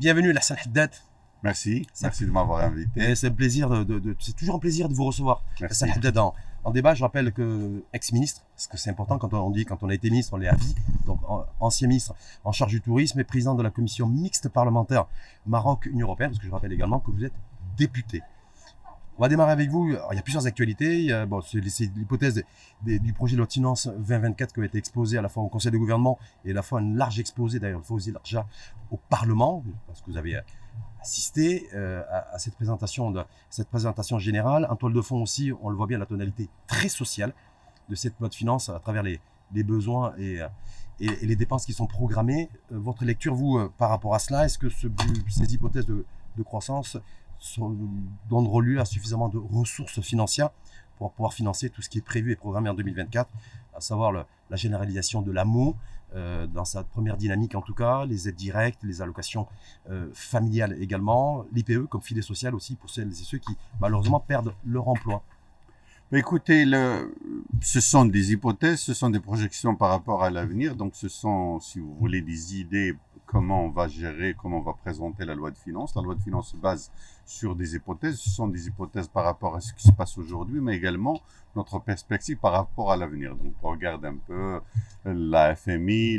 Bienvenue Hassan Haddad. Merci, merci de m'avoir invité. C'est plaisir de, c'est toujours un plaisir de vous recevoir. Merci. Hassan Haddad en, en, débat, je rappelle que ex-ministre, parce que c'est important quand on dit quand on a été ministre, on l'est à vie. Donc ancien ministre en charge du tourisme et président de la commission mixte parlementaire Maroc-Union européenne, parce que je rappelle également que vous êtes député. On va démarrer avec vous. il y a plusieurs actualités. bon, c'est l'hypothèse du projet de loi de finances 2024 qui a été exposé à la fois au Conseil de gouvernement et à la fois un large exposé, d'ailleurs, il faut aussi déjà au Parlement, parce que vous avez assisté euh, à, cette présentation, générale. En toile de fond aussi, on le voit bien, la tonalité très sociale de cette loi de finances à travers les, besoins et, et, les dépenses qui sont programmées. Euh, votre lecture, vous, euh, par rapport à cela, est-ce que ce, ces hypothèses de croissance donnent lieu à suffisamment de ressources financières pour pouvoir financer tout ce qui est prévu et programmé en 2024, à savoir la généralisation de l'AMO, euh, dans sa première dynamique en tout cas, les aides directes, les allocations euh, familiales également, l'IPE comme filet social aussi pour celles et ceux qui malheureusement perdent leur emploi. Écoutez, le, ce sont des hypothèses, ce sont des projections par rapport à l'avenir, donc ce sont, si vous voulez, des idées comment on va gérer, comment on va présenter la loi de finances. La loi de finances se base sur des hypothèses. Ce sont des hypothèses par rapport à ce qui se passe aujourd'hui, mais également notre perspective par rapport à l'avenir. Donc, on regarde un peu la FMI,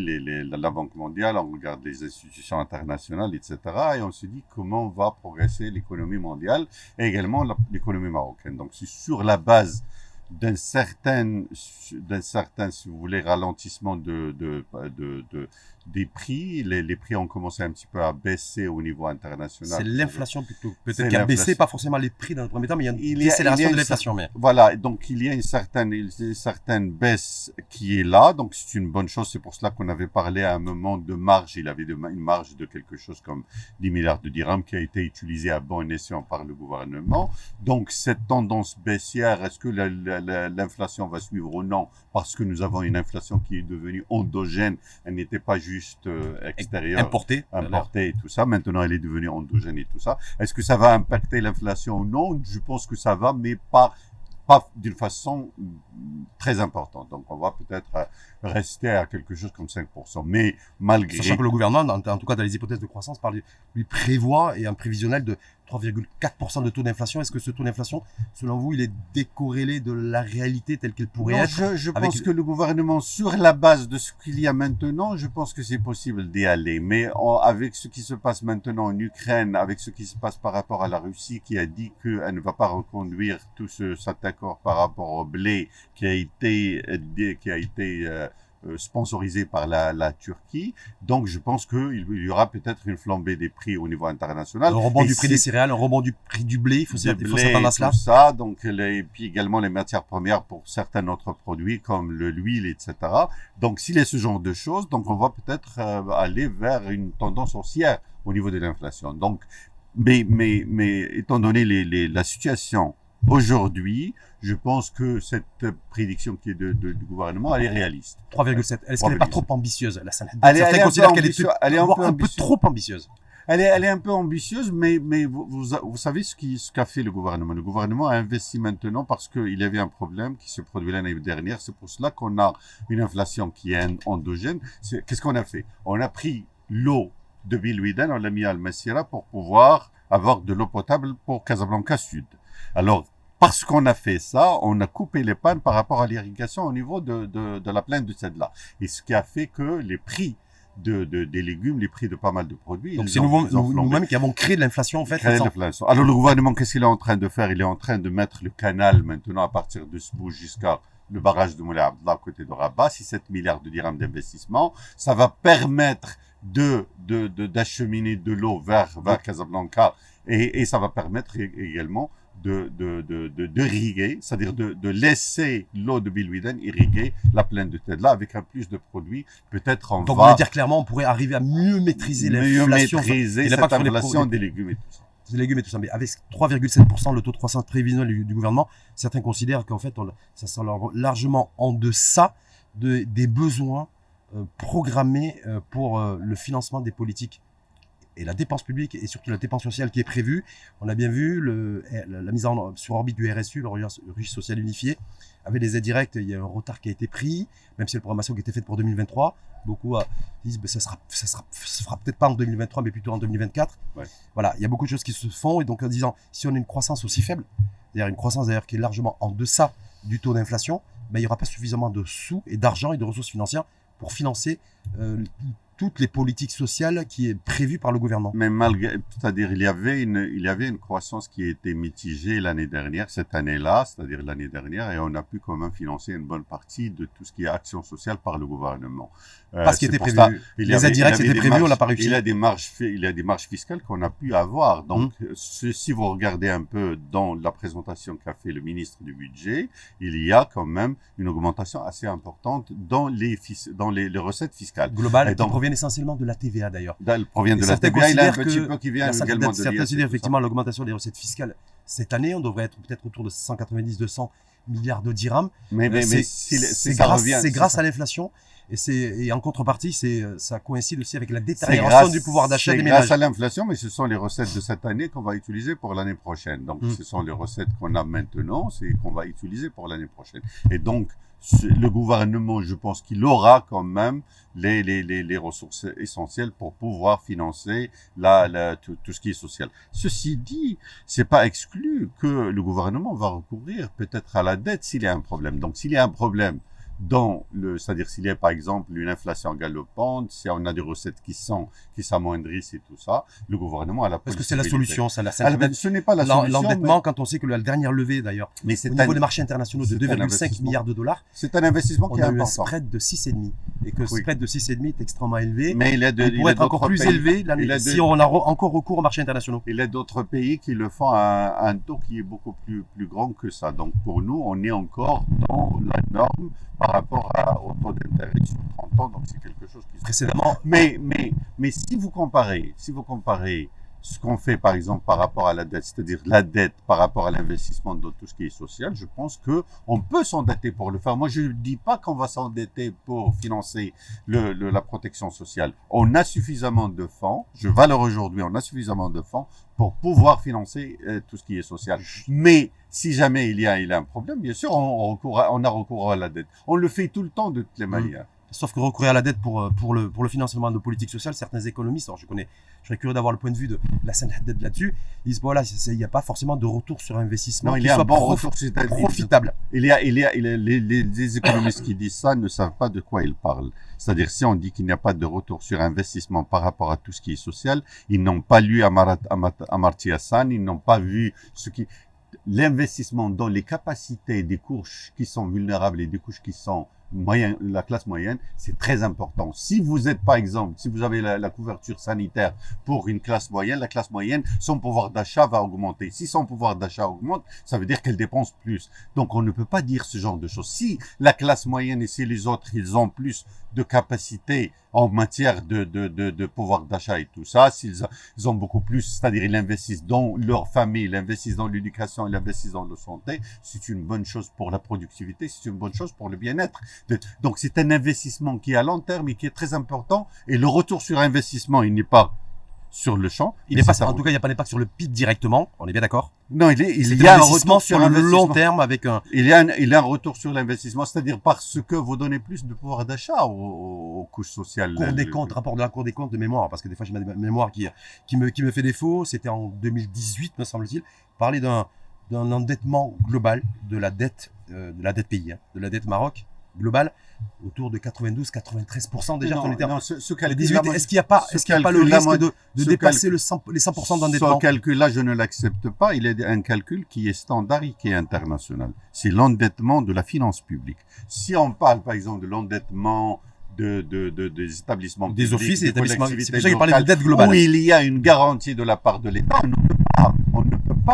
la Banque mondiale, on regarde les institutions internationales, etc. Et on se dit comment va progresser l'économie mondiale et également l'économie marocaine. Donc, c'est sur la base d'un certain, d'un certain, si vous voulez, ralentissement de des prix. Les, les, prix ont commencé un petit peu à baisser au niveau international. C'est l'inflation plutôt, peut-être qui a baissé, pas forcément les prix dans le premier temps, mais il y a une il décélération de l'inflation. Mais... Voilà, donc il y a une certaine, une certaine baisse qui est là, donc c'est une bonne chose. C'est pour cela qu'on avait parlé à un moment de marge. Il avait de, une marge de quelque chose comme 10 milliards de dirhams qui a été utilisé à bon escient par le gouvernement. Donc cette tendance baissière, est-ce que l'inflation va suivre ou non? Parce que nous avons une inflation qui est devenue endogène, elle n'était pas juste juste euh, extérieur, importé, importé et tout ça. Maintenant, elle est devenue endogène et tout ça. Est-ce que ça va impacter l'inflation ou non? Je pense que ça va, mais pas pas d'une façon très importante. Donc, on va peut-être euh, rester à quelque chose comme 5%. Mais malgré... Sachant que le gouvernement, en, tout cas dans les hypothèses de croissance, lui prévoit et un prévisionnel de 3,4% de taux d'inflation. Est-ce que ce taux d'inflation, selon vous, il est décorrélé de la réalité telle qu'elle pourrait être Je, je pense que le gouvernement, sur la base de ce qu'il y a maintenant, je pense que c'est possible d'y aller. Mais avec ce qui se passe maintenant en Ukraine, avec ce qui se passe par rapport à la Russie qui a dit qu'elle ne va pas reconduire tout ce, cet accord par rapport au blé qui a été, qui a été euh, euh, sponsorisé par la, la, Turquie. Donc, je pense qu'il y aura peut-être une flambée des prix au niveau international. Un rebond du prix des céréales, un rebond du prix du blé, il faut s'attendre à cela. Tout ça, donc, et puis également les matières premières pour certains autres produits comme le l'huile, etc. Donc, s'il y a ce genre de choses, donc on va peut-être euh, aller vers une tendance haussière au niveau de l'inflation. Donc, mais, mais, mais étant donné les, les, la situation Aujourd'hui, je pense que cette prédiction qui est de, de, du gouvernement, elle est réaliste. 3,7. Est-ce qu'elle n'est pas trop ambitieuse la Elle est, elle est un peu ambitieuse. Elle est un, peu, un peu trop ambitieuse. Elle est, elle est un peu ambitieuse, mais, mais vous, vous, savez ce qu'a ce qu'a fait le gouvernement. Le gouvernement a investi maintenant parce qu'il y avait un problème qui se produit l'année dernière. C'est pour cela qu'on a une inflation qui est endogène. Qu'est-ce qu'on a fait? On a pris l'eau de Bilouiden, on l'a mis à Al-Massira pour pouvoir avoir de l'eau potable pour Casablanca Sud. Alors, parce qu'on a fait ça, on a coupé les pannes par rapport à l'irrigation au niveau de, de, de la plaine de Sedla. Et ce qui a fait que les prix de, de, des légumes, les prix de pas mal de produits. Donc c'est nous-mêmes qui avons créé de l'inflation en fait. Créé l'inflation. Alors le gouvernement, qu'est-ce qu'il est en train de faire? Il est en train de mettre le canal maintenant à partir de Sbou jusqu'à le barrage de Moulay Abdallah à côté de Rabat, 7 milliards de dirhams d'investissement. Ça va permettre de d'acheminer de, de l'eau vers, vers Casablanca et, et ça va permettre également de, de, de, de, de c'est-à-dire de, de laisser l'eau de Bilwiden irriguer la plaine de Tedla avec un plus de produits. Peut-être on Donc, va... on va dire clairement, on pourrait arriver à mieux maîtriser l'inflation. Mieux maîtriser cette inflation des légumes et tout ça. Des légumes et tout ça. Mais avec 3,7% le taux de croissance prévisionnel du, gouvernement, certains considèrent qu'en fait, on, ça sera largement en deçà de, des besoins euh, programmés euh, pour euh, le financement des politiques et la dépense publique et surtout la dépense sociale qui est prévue. On a bien vu le, la mise en, sur orbite du RSU, le registre social unifié, avec les aides directes. Il y a un retard qui a été pris, même si la programmation qui a été faite pour 2023. Beaucoup euh, disent que ça sera, ça sera, ça sera peut-être pas en 2023, mais plutôt en 2024. Ouais. Voilà, il y a beaucoup de choses qui se font et donc en disant si on a une croissance aussi faible, c'est-à-dire une croissance d'ailleurs qui est largement en deçà du taux d'inflation, ben, il n'y aura pas suffisamment de sous et d'argent et de ressources financières pour financer euh, toutes les politiques sociales qui est prévues par le gouvernement. Mais malgré, c'est-à-dire il y avait une, il y avait une croissance qui était mitigée l'année dernière, cette année-là, c'est-à-dire l'année dernière, et on a pu quand même financer une bonne partie de tout ce qui est action sociale par le gouvernement. Euh, Parce qu'il était prévu. ça, il y Les avait- aides directes il y avait étaient des prévues, on marges- l'a pas réussi. Il y a des marges, il y a des marges fiscales qu'on a pu avoir. Donc, Mmh. ce- si vous regardez un peu dans la présentation qu'a fait le ministre du budget, il y a quand même une augmentation assez importante dans les, dans les, les recettes fiscales. Globales Et donc- proviennent essentiellement de la TVA d'ailleurs. Elle provient de la TVA, il y a un petit peu qui vient également de Certains considèrent effectivement l'augmentation des recettes fiscales cette année, on devrait être peut-être autour de 190-200 milliards de dirhams. Mais, mais, Euh, mais c'est c'est grâce, c'est grâce à l'inflation et, c'est- et en contrepartie, c'est, ça coïncide aussi avec la C'est détérioration grâce- du pouvoir d'achat c'est des grâce ménages. à l'inflation, mais ce sont les recettes de cette année qu'on va utiliser pour l'année prochaine. Donc, Mm. ce sont les recettes qu'on a maintenant, c'est qu'on va utiliser pour l'année prochaine. Et donc, le gouvernement, je pense qu'il aura quand même les, les, les, les ressources essentielles pour pouvoir financer la, la, tout, tout ce qui est social. Ceci dit, c'est pas exclu que le gouvernement va recourir peut-être à la dette s'il y a un problème. Donc, s'il y a un problème dans le, c'est-à-dire s'il y a par exemple une inflation galopante, si on a des recettes qui sont, qui s'amoindrissent et tout ça, le gouvernement a la Parce que c'est la solution, ça. la- Ah, ben, ce n'est pas la solution, L'endettement, quand on sait que la dernière levée, d'ailleurs, mais, mais au c'est niveau un, des marchés internationaux de c'est un 2,5 investissement. milliards de dollars, c'est un investissement on qui est a eu un spread de 6,5. Et que ce Oui. spread de 6,5 est extrêmement élevé. Mais il a de, il il pourrait a être encore plus pays- élevé il de- si on a re- encore recours aux marchés internationaux. Il y a d'autres pays qui le font à un, un taux qui est beaucoup plus, plus grand que ça. Donc pour nous, on est encore dans la norme par rapport à, au taux d'intérêt sur 30 ans. Donc c'est quelque chose qui se Précédemment, Mais, mais, mais si vous comparez, si vous comparez ce qu'on fait, par exemple, par rapport à la dette, c'est-à-dire la dette par rapport à l'investissement dans tout ce qui est social, je pense que on peut s'endetter pour le faire. Moi, je ne dis pas qu'on va s'endetter pour financer le, le- la protection sociale. On a suffisamment de fonds. Je valeur aujourd'hui, on a suffisamment de fonds pour pouvoir financer euh, tout ce qui est social. Mais si jamais il y a, il y a un problème, bien sûr, on, on recourt à- on a recours à la dette. On le fait tout le temps de toutes les manières. Sauf que recourir à la dette pour, euh, pour, le, pour le financement de politiques sociales, certains économistes, alors je connais, je serais curieux d'avoir le point de vue de la scène dette là-dessus, ils disent voilà, il n'y a pas forcément de retour sur investissement Non, il qui y a un soit bon prof- retour, c'est-à-dire- profitable. Il y a, il y a, il y a- les, les, les économistes qui disent ça ne savent pas de quoi ils parlent. C'est-à-dire, si on dit qu'il n'y a pas de retour sur investissement par rapport à tout ce qui est social, ils n'ont pas lu Amarat, Amat- Amartya Sen, ils n'ont pas vu ce qui, l'investissement dans les capacités des couches qui sont vulnérables et des couches qui sont la classe moyenne, c'est très important. Si vous êtes, par exemple, si vous avez la, la couverture sanitaire pour une classe moyenne, la classe moyenne, son pouvoir d'achat va augmenter. Si son pouvoir d'achat augmente, ça veut dire qu'elle dépense plus. Donc, on ne peut pas dire ce genre de choses. Si la classe moyenne et si les autres, ils ont plus de capacité en matière de, de, de, de pouvoir d'achat et tout ça, s'ils ils ont beaucoup plus, c'est-à-dire ils investissent dans leur famille, ils investissent dans l'éducation, ils investissent dans la santé, c'est une bonne chose pour la productivité, c'est une bonne chose pour le bien-être. Donc c'est un investissement qui est à long terme et qui est très important. Et le retour sur investissement, il n'est pas sur le champ. Il n'est pas, un en tout cas, il n'y a pas d'impact sur le PIB directement, on est bien d'accord? Non, il, est, il y a un retour sur sur le long l'investissement. terme avec un, Il y a un, il y a un retour sur l'investissement, c'est-à-dire parce que vous donnez plus de pouvoir d'achat aux, couches sociales. Cour des Le- comptes, rapport de la Cour des comptes de mémoire, parce que des fois j'ai ma mé- mémoire qui, qui, me, qui me fait défaut, c'était en 2018 me semble-t-il, parler d'un d'un endettement global de la dette, euh, de la dette pays, hein, de la dette Maroc globale, autour de 92-93% déjà. non, on était en non, ce, ce calcul 18, est-ce qu'il n'y a pas, ce est-ce qu'il a pas le risque de, de ce dépasser calcul- le 100 les 100% Ce d'endettement? calcul-là, je ne l'accepte pas. Il est un calcul qui est standard et qui est international. C'est l'endettement de la finance publique. Si on parle, par exemple, de l'endettement de, de, de- des établissements Des publics, offices et des établissements. C'est pour ça qu'il parlait de dette globale. où il y a une garantie de la part de l'État, on ne peut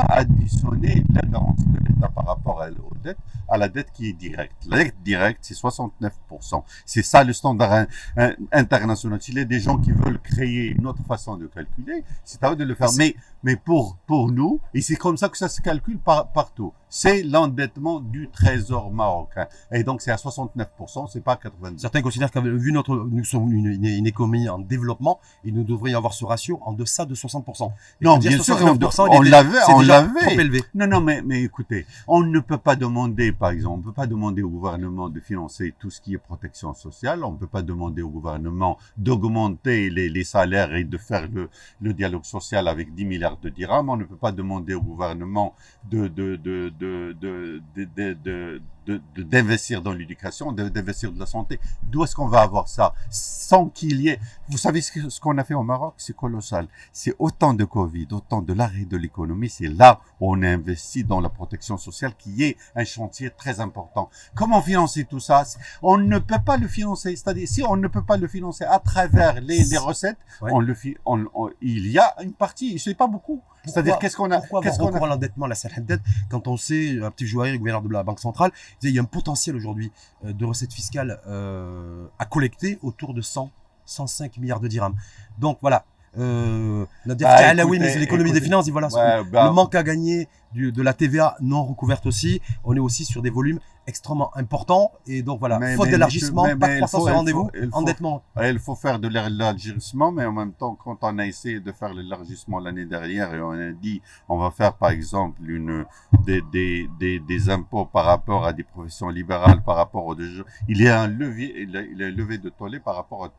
pas, additionner la garantie de l'État par rapport à, aux dettes à la dette qui est directe. La dette directe, c'est 69%. C'est ça le standard in- in- international. S'il y a des gens qui veulent créer une autre façon de calculer, c'est à eux de le faire. Mais, mais pour, pour nous, et c'est comme ça que ça se calcule par, partout. c'est l'endettement du trésor marocain. Et donc, c'est à 69%, c'est pas 90%. Certains considèrent que, vu notre, nous sommes une, une, une économie en développement, il nous devrait y avoir ce ratio en deçà de 60%. Et Non, bien sûr, 69%, on l'avait, on déjà trop élevé. Non, non, mais, mais écoutez, on ne peut pas demander, par exemple, on ne peut pas demander au gouvernement de financer tout ce qui est protection sociale, on ne peut pas demander au gouvernement d'augmenter les, les salaires et de faire le, le dialogue social avec 10 milliards de dirhams, on ne peut pas demander au gouvernement de, de, de, de, de, de, de, de- de- de- d'investir dans l'éducation, de- d'investir dans la santé. D'où est-ce qu'on va avoir ça? Sans qu'il y ait... Vous savez ce qu'on a fait au Maroc? C'est colossal. C'est autant de Covid, autant de l'arrêt de l'économie. C'est là où on a investi dans la protection sociale qui est un chantier très important. Comment financer tout ça? On ne peut pas le financer. C'est-à-dire, si on ne peut pas le financer à travers les, les recettes, Ouais. on le fi- on- on- il y a une partie, c'est pas beaucoup. C'est-à-dire, qu'est-ce qu'on a, Pourquoi qu'est-ce qu'on a recours à l'endettement, la Haddad, quand on sait, un petit joueur, gouverneur de la Banque centrale, il disait, il y a un potentiel aujourd'hui euh, de recettes fiscales euh, à collecter autour de 100, 105 milliards de dirhams. Donc voilà. Euh, Nadir Bah, Kaala, oui, écoutez, mais c'est l'économie des finances, voilà, Ouais, bah, le manque à gagner du- de la TVA non recouverte aussi, on est aussi sur des volumes extrêmement importants. Et donc voilà, Mais- faute d'élargissement, pas de croissance au rendez-vous, endettement. Il faut faire de l'élargissement, mais en même temps, quand on a essayé de faire l'élargissement l'année dernière et on a dit on va faire par exemple une, des, des, des, des impôts par rapport à des professions libérales, par rapport aux deux il y a un levier, il y a, il y a un levier de tollé par rapport à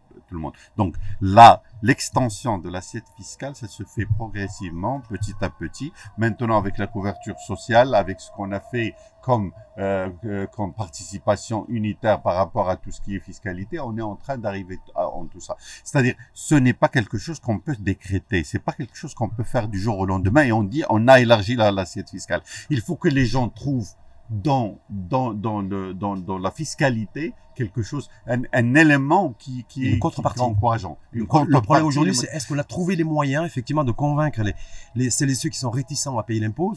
Donc là, l'extension de l'assiette fiscale, ça se fait progressivement, petit à petit. Maintenant, avec la couverture sociale, avec ce qu'on a fait comme, euh, euh, comme participation unitaire par rapport à tout ce qui est fiscalité, on est en train d'arriver en tout ça. C'est-à-dire, ce n'est pas quelque chose qu'on peut décréter, c'est pas quelque chose qu'on peut faire du jour au lendemain et on dit on a élargi la- l'assiette fiscale. Il faut que les gens trouvent dans dans dans le dans, dans la fiscalité quelque chose un, un élément qui qui Une est contrepartie. qui est encourageant. Une Le problème contrepartie, aujourd'hui, c'est est-ce qu'on a trouvé les moyens, effectivement, de convaincre les, les, celles et ceux qui sont réticents à payer l'impôt,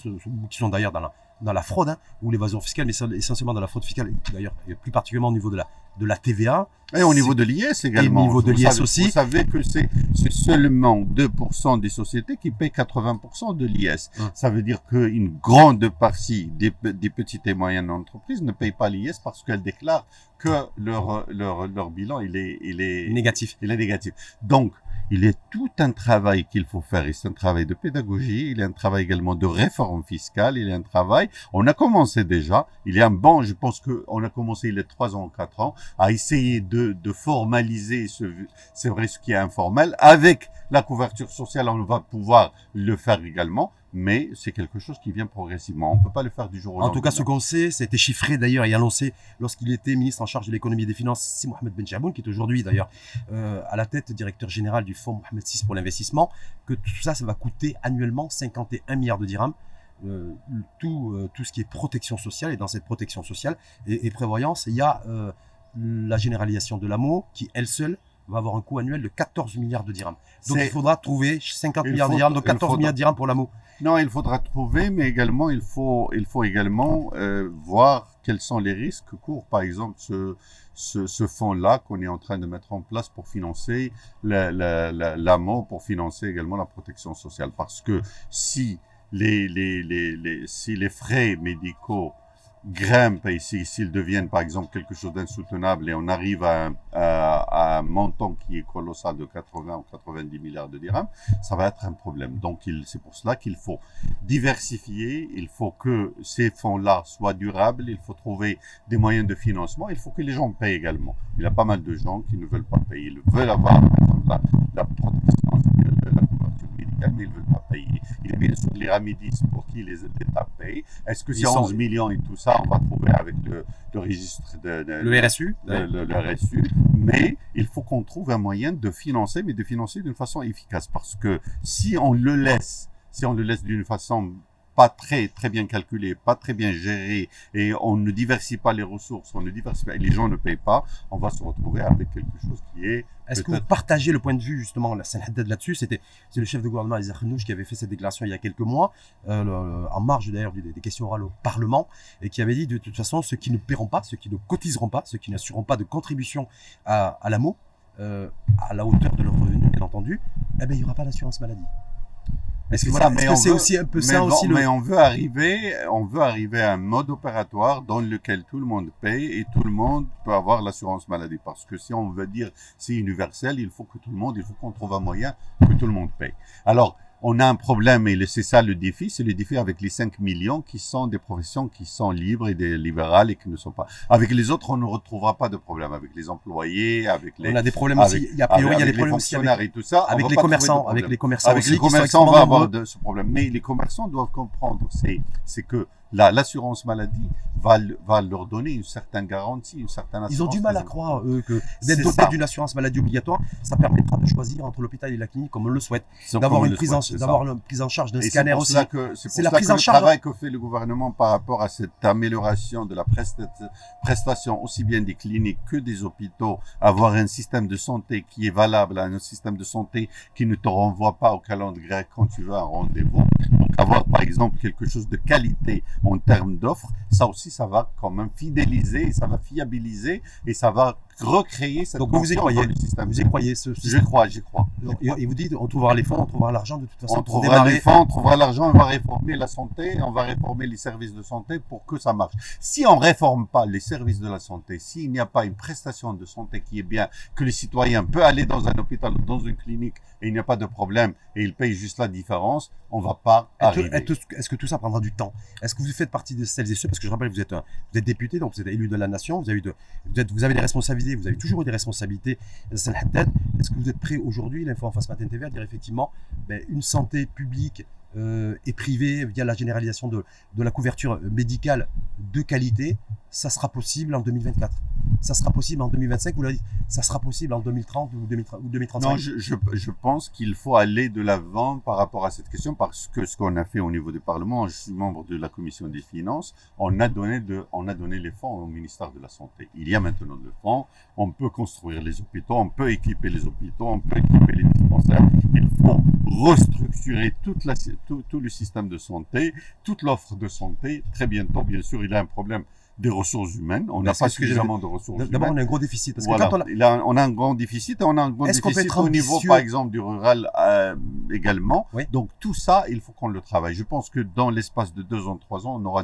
qui sont d'ailleurs dans la, dans la fraude, hein, ou l'évasion fiscale, mais essentiellement dans la fraude fiscale, et d'ailleurs, et plus particulièrement au niveau de la, de la TVA. Et au niveau de l'IS également. au niveau de l'IS aussi. Vous savez que c'est seulement 2% des sociétés qui payent 80% de l'IS. Hum. Ça veut dire qu'une grande partie des, des petites et moyennes entreprises ne payent pas l'IS parce qu'elles déclarent que leur, leur, leur bilan, il est, il est, Négatif. il est négatif. Donc, il a tout un travail qu'il faut faire. C'est un travail de pédagogie. Il y a un travail également de réforme fiscale. Il y a un travail. On a commencé déjà. Il y a un bon, je pense que on a commencé il y a trois ans, quatre ans, à essayer de, de formaliser ce, c'est vrai, ce qui est informel. Avec la couverture sociale, on va pouvoir le faire également. Mais c'est quelque chose qui vient progressivement. On peut pas le faire du jour au En lendemain. tout cas, ce qu'on sait, c'était chiffré d'ailleurs et annoncé lorsqu'il était ministre en charge de l'économie et des finances, Si Mohamed Ben Jaboun, qui est aujourd'hui d'ailleurs euh, à la tête directeur général du fonds Mohamed VI pour l'investissement, que tout ça, ça va coûter annuellement 51 milliards de dirhams. Euh, tout, euh, tout ce qui est protection sociale, et dans cette protection sociale et, et prévoyance, il y a la généralisation de l'AMO qui, elle seule, va avoir un coût annuel de 14 milliards de dirhams. Donc il faudra trouver 50 Il milliards de dirhams, donc il 14 faudra- milliards de dirhams pour l'AMO. Non, il faudra trouver, mais également il faut, il faut également euh, voir quels sont les risques que court, par exemple, ce, ce, ce fonds-là qu'on est en train de mettre en place pour financer la, la, la, l'AMO, pour financer également la protection sociale. Parce que si les, les, les, les, si les frais médicaux grimpent et si- s'ils deviennent par exemple quelque chose d'insoutenable et on arrive à un, à, à un montant qui est colossal de 80 ou 90 milliards de dirhams, ça va être un problème. Donc c'est pour cela qu'il faut diversifier, il faut que ces fonds-là soient durables, il faut trouver des moyens de financement, il faut que les gens payent également. Il y a pas mal de gens qui ne veulent pas payer, ils veulent avoir par exemple, la, la protection, la, mais ils ne veulent pas payer. Il y a bien sûr les ramidistes pour qui les États payent. Est-ce que sont- 11 millions et tout ça, on va trouver avec le, le registre de, de- Le RSU, le- le RSU, mais il faut qu'on trouve un moyen de financer, mais de financer d'une façon efficace, parce que si on le laisse, si on le laisse d'une façon pas très très bien calculée, pas très bien gérée, et on ne diversifie pas les ressources, on ne diversifie pas, et les gens ne payent pas, on va se retrouver avec quelque chose qui est Est-ce que vous partagez le point de vue justement la là-dessus? C'était c'est le chef de gouvernement Isaac qui avait fait cette déclaration il y a quelques mois, euh, le- en marge d'ailleurs des, des questions orales au Parlement, et qui avait dit de toute façon ceux qui ne paieront pas, ceux qui ne cotiseront pas, ceux qui n'assureront pas de contribution à, à l'AMO, euh, à la hauteur de leurs revenus bien entendu, eh ben il n'y aura pas d'assurance maladie. Est-ce que, C'est voilà, que aussi un peu mais, ça bon, aussi le... mais on veut arriver, on veut arriver à un mode opératoire dans lequel tout le monde paye et tout le monde peut avoir l'assurance maladie. Parce que si on veut dire c'est universel, il faut que tout le monde, il faut qu'on trouve un moyen que tout le monde paye. Alors, on a un problème et c'est ça le défi, c'est le défi avec les 5 millions qui sont des professions qui sont libres et des libérales et qui ne sont pas. Avec les autres, on ne retrouvera pas de problème. Avec les employés, avec les, On a des problèmes avec- aussi. Il y a, priori, il y a des les problèmes aussi avec, et tout ça. avec les commerçants, avec les commerçants Avec les commerçants, on va avoir de ce problème. Mais les commerçants doivent comprendre, c'est, c'est que la, l'assurance maladie va, va leur donner une certaine garantie, une certaine Ils ont du assurance mal à croire, eux, que d'être doté ça. d'une assurance maladie obligatoire, ça permettra de choisir entre l'hôpital et la clinique comme on le souhaite, d'avoir une prise en, souhaite, ça. une prise en charge d'un scanner pour aussi. c'est la prise que en le charge- travail que fait le gouvernement par rapport à cette amélioration de la presta- prestation aussi bien des cliniques que des hôpitaux, avoir un système de santé qui est valable, un système de santé qui ne te renvoie pas au calendrier grec quand tu veux un rendez-vous. Donc avoir par exemple quelque chose de qualité en termes d'offres, ça aussi ça va quand même fidéliser, ça va fiabiliser et ça va recréer cette Donc vous, y croyez le système. Vous y croyez ce, Je crois, j'y crois. Et, et vous dites, on trouvera les fonds, on trouvera l'argent de toute façon On trouvera démarrer. les fonds, on trouvera l'argent, on va réformer la santé, on va réformer les services de santé pour que ça marche. Si on réforme pas les services de la santé, s'il n'y a pas une prestation de santé qui est bien, que le citoyen peut aller dans un hôpital ou dans une clinique et il n'y a pas de problème et il paye juste la différence, on va pas Est-ce arriver. est-ce- est-ce que tout ça prendra du temps? Est-ce que vous faites partie de celles et ceux Parce que je rappelle, vous êtes, un- vous êtes député, donc vous êtes élu de la nation, vous avez, eu de, vous, êtes- vous avez des responsabilités, vous avez toujours eu des responsabilités. Est-ce que vous êtes prêt aujourd'hui, l'info en face matin TV, à dire effectivement ben, une santé publique euh, et privée via la généralisation de la couverture médicale de qualité, ça sera possible en 2024 Ça sera possible en 2025 Vous l'avez dit, ça sera possible en 2030 ou 2030 ou 2035 Non, je, pense qu'il faut aller de l'avant par rapport à cette question parce que ce qu'on a fait au niveau du Parlement, je suis membre de la Commission des finances, on a donné on a donné les fonds au ministère de la Santé. Il y a maintenant le fonds, on peut construire les hôpitaux, on peut équiper les hôpitaux, on peut équiper les dispensaires. Il faut restructurer tout le système de santé, toute l'offre de santé. Très bientôt, bien sûr, il y a un problème des ressources humaines. On n'a pas suffisamment de ressources D'abord, humaines. on a un gros déficit. Parce Voilà. que quand on a- on a un grand déficit on a un grand déficit au niveau, par exemple, du rural euh, également. Oui. Donc tout ça, il faut qu'on le travaille. Je pense que dans l'espace de deux ans, trois ans, on aura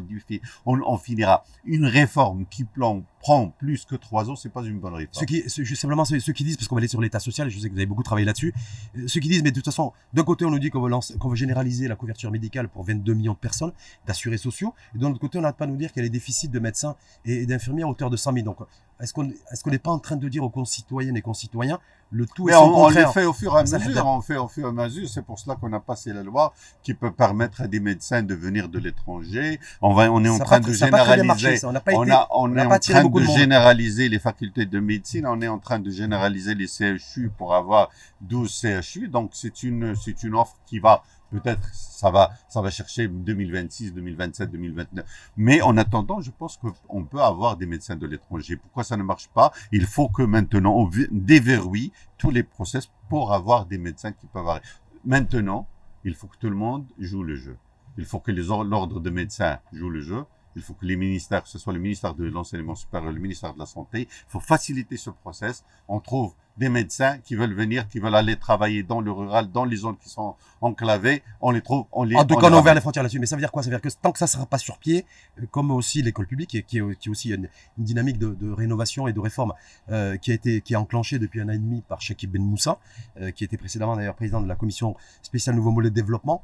on, on finira. Une réforme qui plan, prend plus que trois ans, c'est pas une bonne réforme. Ceux qui, ceux- simplement ceux, ceux qui disent, parce qu'on va aller sur l'état social, je sais que vous avez beaucoup travaillé là-dessus, euh, ceux qui disent, mais de toute façon, d'un côté, on nous dit qu'on veut, lancer- qu'on veut généraliser la couverture médicale pour 22 millions de personnes, d'assurés sociaux, et de l'autre côté, on n'arrête pas de nous dire qu'il y a des déficits de médecins et, et d'infirmiers à hauteur de 100 000. Donc, est-ce qu'on est-ce qu'on n'est pas en train de dire aux concitoyennes et concitoyens, le tout Mais est son on, on le fait au fur et à mesure. l'aide. On fait au fur et à mesure. C'est pour cela qu'on a passé la loi qui peut permettre à des médecins de venir de l'étranger. On va, on est en Ça a train pas- de a généraliser. marché. On n'a pas on été- a, on est pas en train de, de généraliser les facultés de médecine. On est en train de généraliser les CHU pour avoir 12 CHU. Donc c'est une, c'est une offre qui va peut-être, ça va, ça va chercher 2026, 2027, 2029. Mais en attendant, je pense qu'on peut avoir des médecins de l'étranger. Pourquoi ça ne marche pas? Il faut que maintenant on déverrouille tous les process pour avoir des médecins qui peuvent arriver. Maintenant, il faut que tout le monde joue le jeu. Il faut que l'ordre de médecins joue le jeu. Il faut que les ministères, que ce soit le ministère de l'enseignement supérieur, le ministère de la santé, il faut faciliter ce process. On trouve des médecins qui veulent venir, qui veulent aller travailler dans le rural, dans les zones qui sont enclavées. On les trouve, on les. En tout on cas, on a ouvert les frontières là-dessus. Mais ça veut dire quoi? Ça veut dire que tant que ça ne sera pas sur pied, euh, comme aussi l'école publique, qui est, qui est- qui est aussi une, une dynamique de, de rénovation et de réforme euh, qui a été qui est enclenchée depuis un an et demi par Cheikh Ben Moussa, euh, qui était précédemment d'ailleurs président de la commission spéciale Nouveau Modèle de Développement.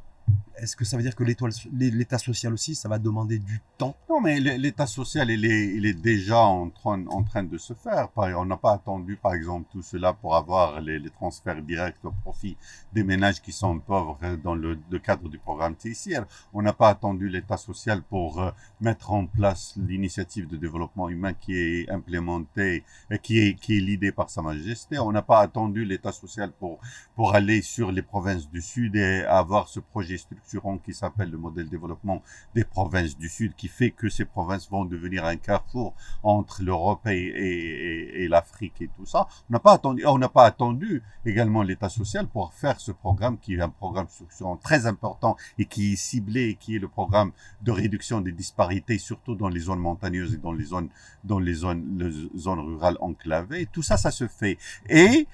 Est-ce que ça veut dire que l'État social aussi, ça va demander du temps? Non, mais l'État social, il est, déjà en train, de se faire. On n'a pas attendu, par exemple, tout cela pour avoir les, transferts directs au profit des ménages qui sont pauvres dans le, cadre du programme TICR. On n'a pas attendu l'État social pour euh, mettre en place l'initiative de développement humain qui est implémentée qui est, qui est l'idée par Sa Majesté. On n'a pas attendu l'État social pour aller sur les provinces du Sud et avoir ce projet structurant qui s'appelle le modèle développement des provinces du Sud qui fait que ces provinces vont devenir un carrefour entre l'Europe et, et, l'Afrique et tout ça. On n'a pas attendu, on n'a pas attendu également l'État social pour faire ce programme qui est un programme structurant très important et qui est ciblé et qui est le programme de réduction des disparités, surtout dans les zones montagneuses et dans les zones, dans les zones, les zones rurales enclavées. Tout ça, ça se fait. Et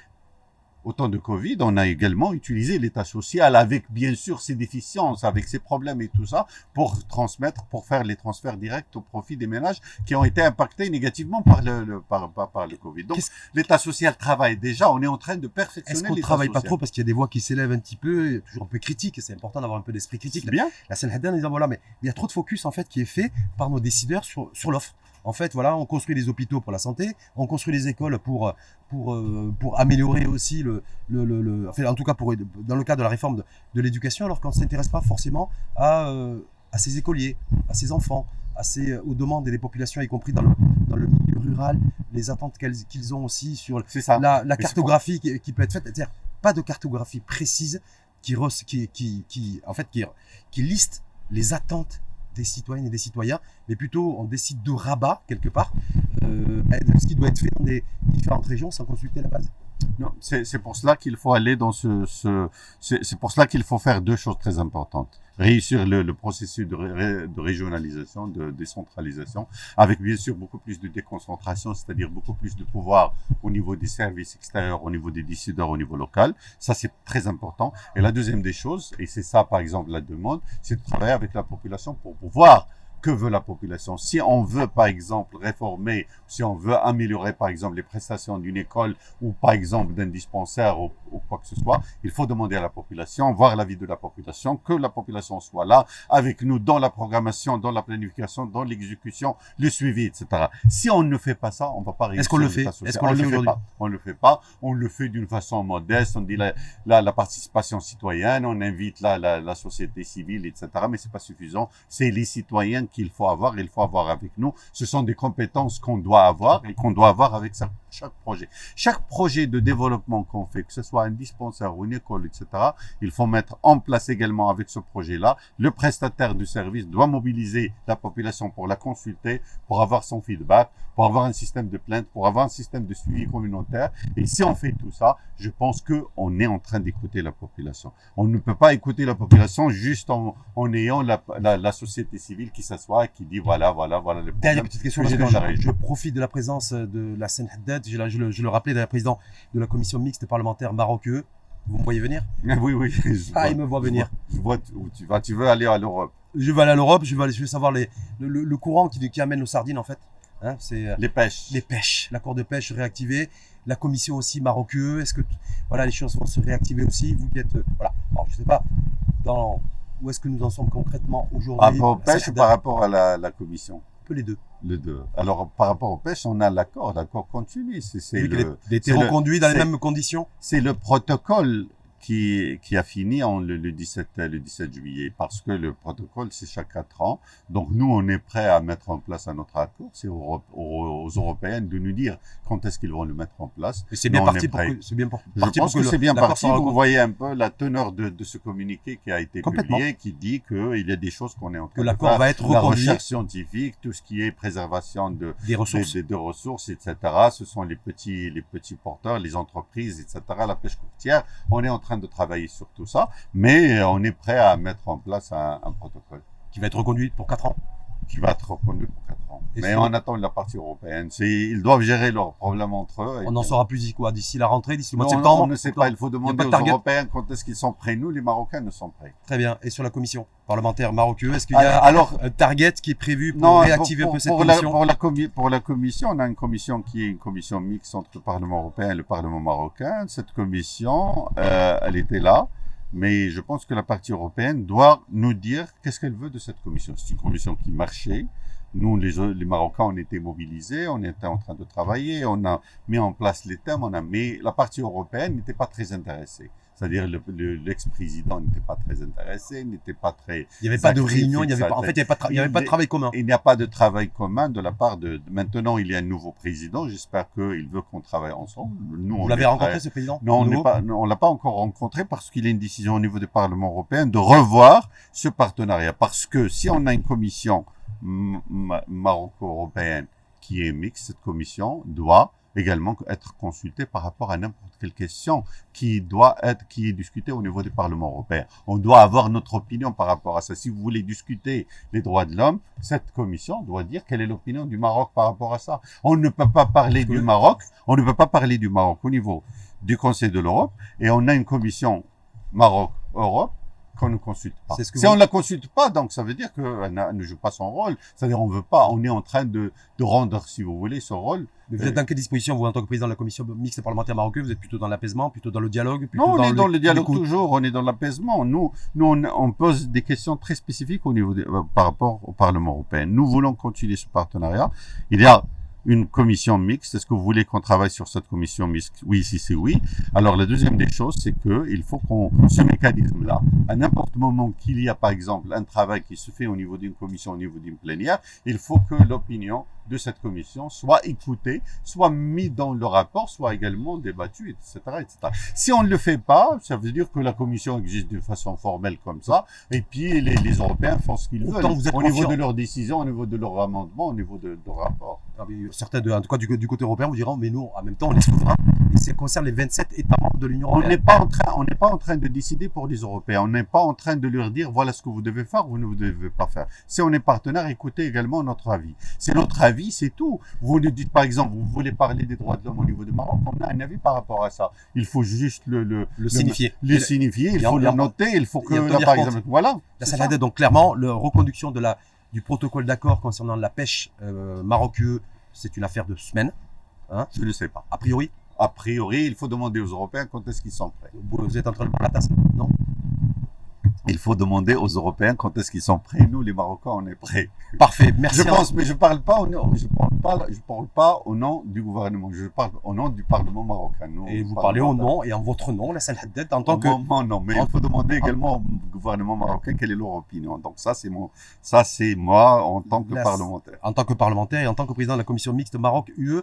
au temps de Covid, on a également utilisé l'État social avec bien sûr ses déficiences, avec ses problèmes et tout ça, pour transmettre, pour faire les transferts directs au profit des ménages qui ont été impactés négativement par le, par, par, le Covid. Donc l'État social travaille déjà, on est en train de perfectionner Est-ce qu'on travaille pas trop parce qu'il y a des voix qui s'élèvent un petit peu, toujours un peu critiques, et c'est important d'avoir un peu d'esprit critique. Bien. La scène Haddan, disant voilà, mais il y a trop de focus en fait qui est fait par nos décideurs sur, sur l'offre. En fait, voilà, on construit les hôpitaux pour la santé, on construit les écoles pour pour euh, pour améliorer aussi le le, le, enfin, en tout cas pour dans le cadre de la réforme de, de l'éducation, alors qu'on ne s'intéresse pas forcément à euh, à ces écoliers, à ces enfants, à ces, aux demandes des populations, y compris dans le, dans le milieu rural, les attentes qu'ils ont aussi sur ça. la, la cartographie qui, qui, peut être faite. C'est-à-dire pas de cartographie précise qui, qui, qui, qui, en fait, qui, qui liste les attentes des citoyennes et des citoyens, mais plutôt on décide de rabat quelque part, euh, ce qui doit être fait dans des différentes régions sans consulter la base. Non, c'est pour cela qu'il faut aller dans ce, ce c'est pour cela qu'il faut faire deux choses très importantes. Réussir le, le processus de, de, régionalisation, de décentralisation, avec bien sûr beaucoup plus de déconcentration, c'est-à-dire beaucoup plus de pouvoir au niveau des services extérieurs, au niveau des décideurs, au niveau local. Ça, c'est très important. Et la deuxième des choses, et c'est ça par exemple la demande, c'est de travailler avec la population pour pouvoir que veut la population. Si on veut, par exemple, réformer, si on veut améliorer, par exemple, les prestations d'une école ou, par exemple, d'un dispensaire ou, ou, quoi que ce soit, il faut demander à la population, voir l'avis de la population, que la population soit là avec nous dans la programmation, dans la planification, dans l'exécution, le suivi, etc. Si on ne fait pas ça, on va pas réussir. Est-ce qu'on le fait? Est-ce qu'on le fait On le fait pas. On le fait d'une façon modeste. On dit la, la, la participation citoyenne, on invite la, la, la société civile, etc. Mais c'est pas suffisant. C'est les citoyens qu'il faut avoir, il faut avoir avec nous. Ce sont des compétences qu'on doit avoir et qu'on doit avoir avec chaque projet. Chaque projet de développement qu'on fait, que ce soit un dispensaire ou une école, etc., il faut mettre en place également avec ce projet-là. Le prestataire du service doit mobiliser la population pour la consulter, pour avoir son feedback, pour avoir un système de plainte, pour avoir un système de suivi communautaire. Et si on fait tout ça, je pense que on est en train d'écouter la population. On ne peut pas écouter la population juste en, ayant la, société civile qui s'assoit et qui dit voilà, voilà, voilà le Dernière petite question, que je, je, profite de la présence de la Sen Haddad. Je, je, le, je le rappelais, président de la commission mixte parlementaire marocaine. Vous me voyez venir? Oui, oui. ah, vois, il me voit venir. Je vois, où tu vas. Tu veux aller à l'Europe? Je veux aller à l'Europe. Je veux aller, je veux savoir les, le, le, le courant qui, qui amène nos sardines en fait. Hein, c'est les pêches. Les pêches. L'accord de pêche réactivé. La commission aussi marocaine. Est-ce que voilà les choses vont se réactiver aussi? Vous qui êtes voilà. Alors, je sais pas dans où est-ce que nous en sommes concrètement aujourd'hui Par rapport aux pêches ou par rapport à la, la commission Un peu les deux. Les deux. Alors, par rapport aux pêches, on a l'accord, l'accord continue. C'est oui, le, il était reconduit dans les mêmes conditions. C'est le protocole qui, qui a fini en le, le, 17, le 17 juillet, parce que le protocole, c'est chaque quatre ans. Donc, nous, on est prêt à mettre en place un autre accord. C'est aux, aux, aux, Européennes de nous dire quand est-ce qu'ils vont le mettre en place. Et c'est bien, parti pour que, c'est bien parti Je pense que, que c'est bien parti. Vous voyez un peu la teneur de, de ce communiqué qui a été publié, qui dit qu'il y a des choses qu'on est en train que de faire. va être. La recherche scientifique, tout ce qui est préservation de, des ressources, des, des, de ressources etc. Ce sont les petits, les petits porteurs, les entreprises, etc. La pêche courtière. On est en train de travailler sur tout ça, mais on est prêt à mettre en place un, un protocole. Qui va être reconduit pour 4 ans Qui va être reconduit pour 4 ans. Et mais on attend la partie européenne. Ils doivent gérer leurs problèmes entre eux. On en saura plus d'ici quoi D'ici la rentrée, d'ici le mois de septembre On ne sait pas, il faut demander aux Européens quand est-ce qu'ils sont prêts. Nous, les Marocains, ne sont prêts. Très bien. Et sur la commission parlementaire marocaine, est-ce qu'il y a alors, un target qui est prévu pour non, réactiver pour, pour, un peu cette pour commission la, pour, la commi pour la commission, on a une commission qui est une commission mixte entre le Parlement européen et le Parlement marocain. Cette commission, euh, elle était là. Mais je pense que la partie européenne doit nous dire qu'est-ce qu'elle veut de cette commission. C'est une commission qui marchait. Nous, les, Marocains, on était mobilisés, on était en train de travailler, on a mis en place les thèmes, on a, mais la partie européenne n'était pas très intéressée. C'est-à-dire l'ex-président le, le, n'était pas très intéressé, n'était pas très. Il n'y avait pas de réunion, il n'y avait pas, en fait, il n'y avait pas, de, il y avait pas de travail commun. Il n'y a pas de travail commun de la part de. Maintenant, il y a un nouveau président. J'espère qu'il veut qu'on travaille ensemble. Nous, Vous l'avez rencontré très... ce président Non, on pas, on l'a pas encore rencontré parce qu'il y a une décision au niveau du Parlement européen de revoir ce partenariat. Parce que si on a une commission maroco-européenne qui est mixte, cette commission doit également être consulté par rapport à n'importe quelle question qui doit être, qui est discutée au niveau du Parlement européen. On doit avoir notre opinion par rapport à ça. Si vous voulez discuter les droits de l'homme, cette commission doit dire quelle est l'opinion du Maroc par rapport à ça. On ne peut pas parler du Maroc, on ne peut pas parler du Maroc au niveau du Conseil de l'Europe et on a une commission Maroc-Europe qu'on ne consulte pas. C'est ce que si vous- on ne la consulte pas, donc ça veut dire qu'elle elle ne joue pas son rôle. C'est-à-dire on veut pas, on est en train de, de rendre, si vous voulez, ce rôle. Mais vous êtes dans quelle disposition, vous, en tant que président de la commission mixte parlementaire marocaine? Vous êtes plutôt dans l'apaisement, plutôt dans le dialogue plutôt Non, on est dans le dialogue toujours, on est dans l'apaisement. Nous, nous on, on pose des questions très spécifiques au niveau euh, par rapport au Parlement européen. Nous voulons continuer ce partenariat. Il y a une commission mixte. Est-ce que vous voulez qu'on travaille sur cette commission mixte? Oui, si c'est oui. Alors la deuxième des choses, c'est que il faut qu'on ce mécanisme-là, à n'importe moment qu'il y a par exemple un travail qui se fait au niveau d'une commission, au niveau d'une plénière, il faut que l'opinion de cette commission soit écoutée, soit mis dans le rapport, soit également débattue, etc., etc. Si on ne le fait pas, ça veut dire que la commission existe de façon formelle comme ça, et puis les, les Européens font ce qu'ils veulent. Autant vous êtes au niveau de leurs décisions, au niveau de leurs amendements, au niveau de leur rapport. Ah, mais Certains, de, en tout cas du, du côté européen, vous diront, mais nous, en même temps, on est souverain. Et ça concerne les 27 États membres de l'Union On européenne. n'est pas en train, on n'est pas en train de décider pour les Européens. On n'est pas en train de leur dire voilà ce que vous devez faire, vous ne devez pas faire. Si on est partenaire, écoutez également notre avis. C'est notre avis, c'est tout. Vous nous dites par exemple, vous voulez parler des droits de l'homme au niveau du Maroc, on a un avis par rapport à ça. Il faut juste le, le, Le signifier. le signifier, il faut le noter, il faut que là par compte. exemple, voilà. La. Salade, donc clairement, la reconduction de la, du protocole d'accord concernant la pêche euh, Maroc-UE, c'est une affaire de semaines, Je ne sais pas. a priori. A priori, il faut demander aux Européens quand est-ce qu'ils sont prêts. Vous vous êtes en train de prendre la tasse, non? Il faut demander aux Européens quand est-ce qu'ils sont prêts. Nous, les Marocains, on est prêts. Parfait, merci. Je pense, mais je parle pas au nom, je parle pas, je parle pas au nom du gouvernement. Je parle au nom du Parlement marocain. Nous, Et vous parlez au nom et en votre nom, la Salade, en tant que... moment, non, mais il faut demander également au gouvernement marocain quelle est leur opinion. Donc ça, c'est mon, ça, c'est moi en tant que La- parlementaire. en tant que parlementaire et en tant que président de la commission mixte Maroc-UE.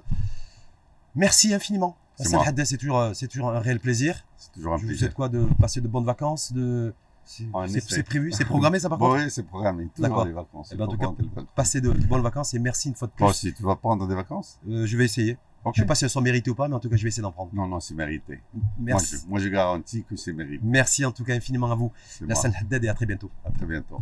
Merci infiniment. C'est. Haddad, toujours, euh, c'est toujours un réel plaisir. C'est toujours un Je vous plaisir. souhaite quoi de passer de bonnes vacances de... C'est prévu, c'est programmé ça par contre Oui, c'est programmé. Toujours les vacances. Eh ben, en tout cas. Passer de, bonnes vacances et merci une fois de plus. Toi aussi, tu vas prendre des vacances? Euh, je vais essayer. Je sais pas si elles sont méritées ou pas, mais en tout cas, je vais essayer d'en prendre. Non, non, c'est mérité. Merci. Moi, je, moi, je garantis que c'est mérité. Merci en tout cas infiniment à vous. La moi. Haddad et à très bientôt. À très bientôt.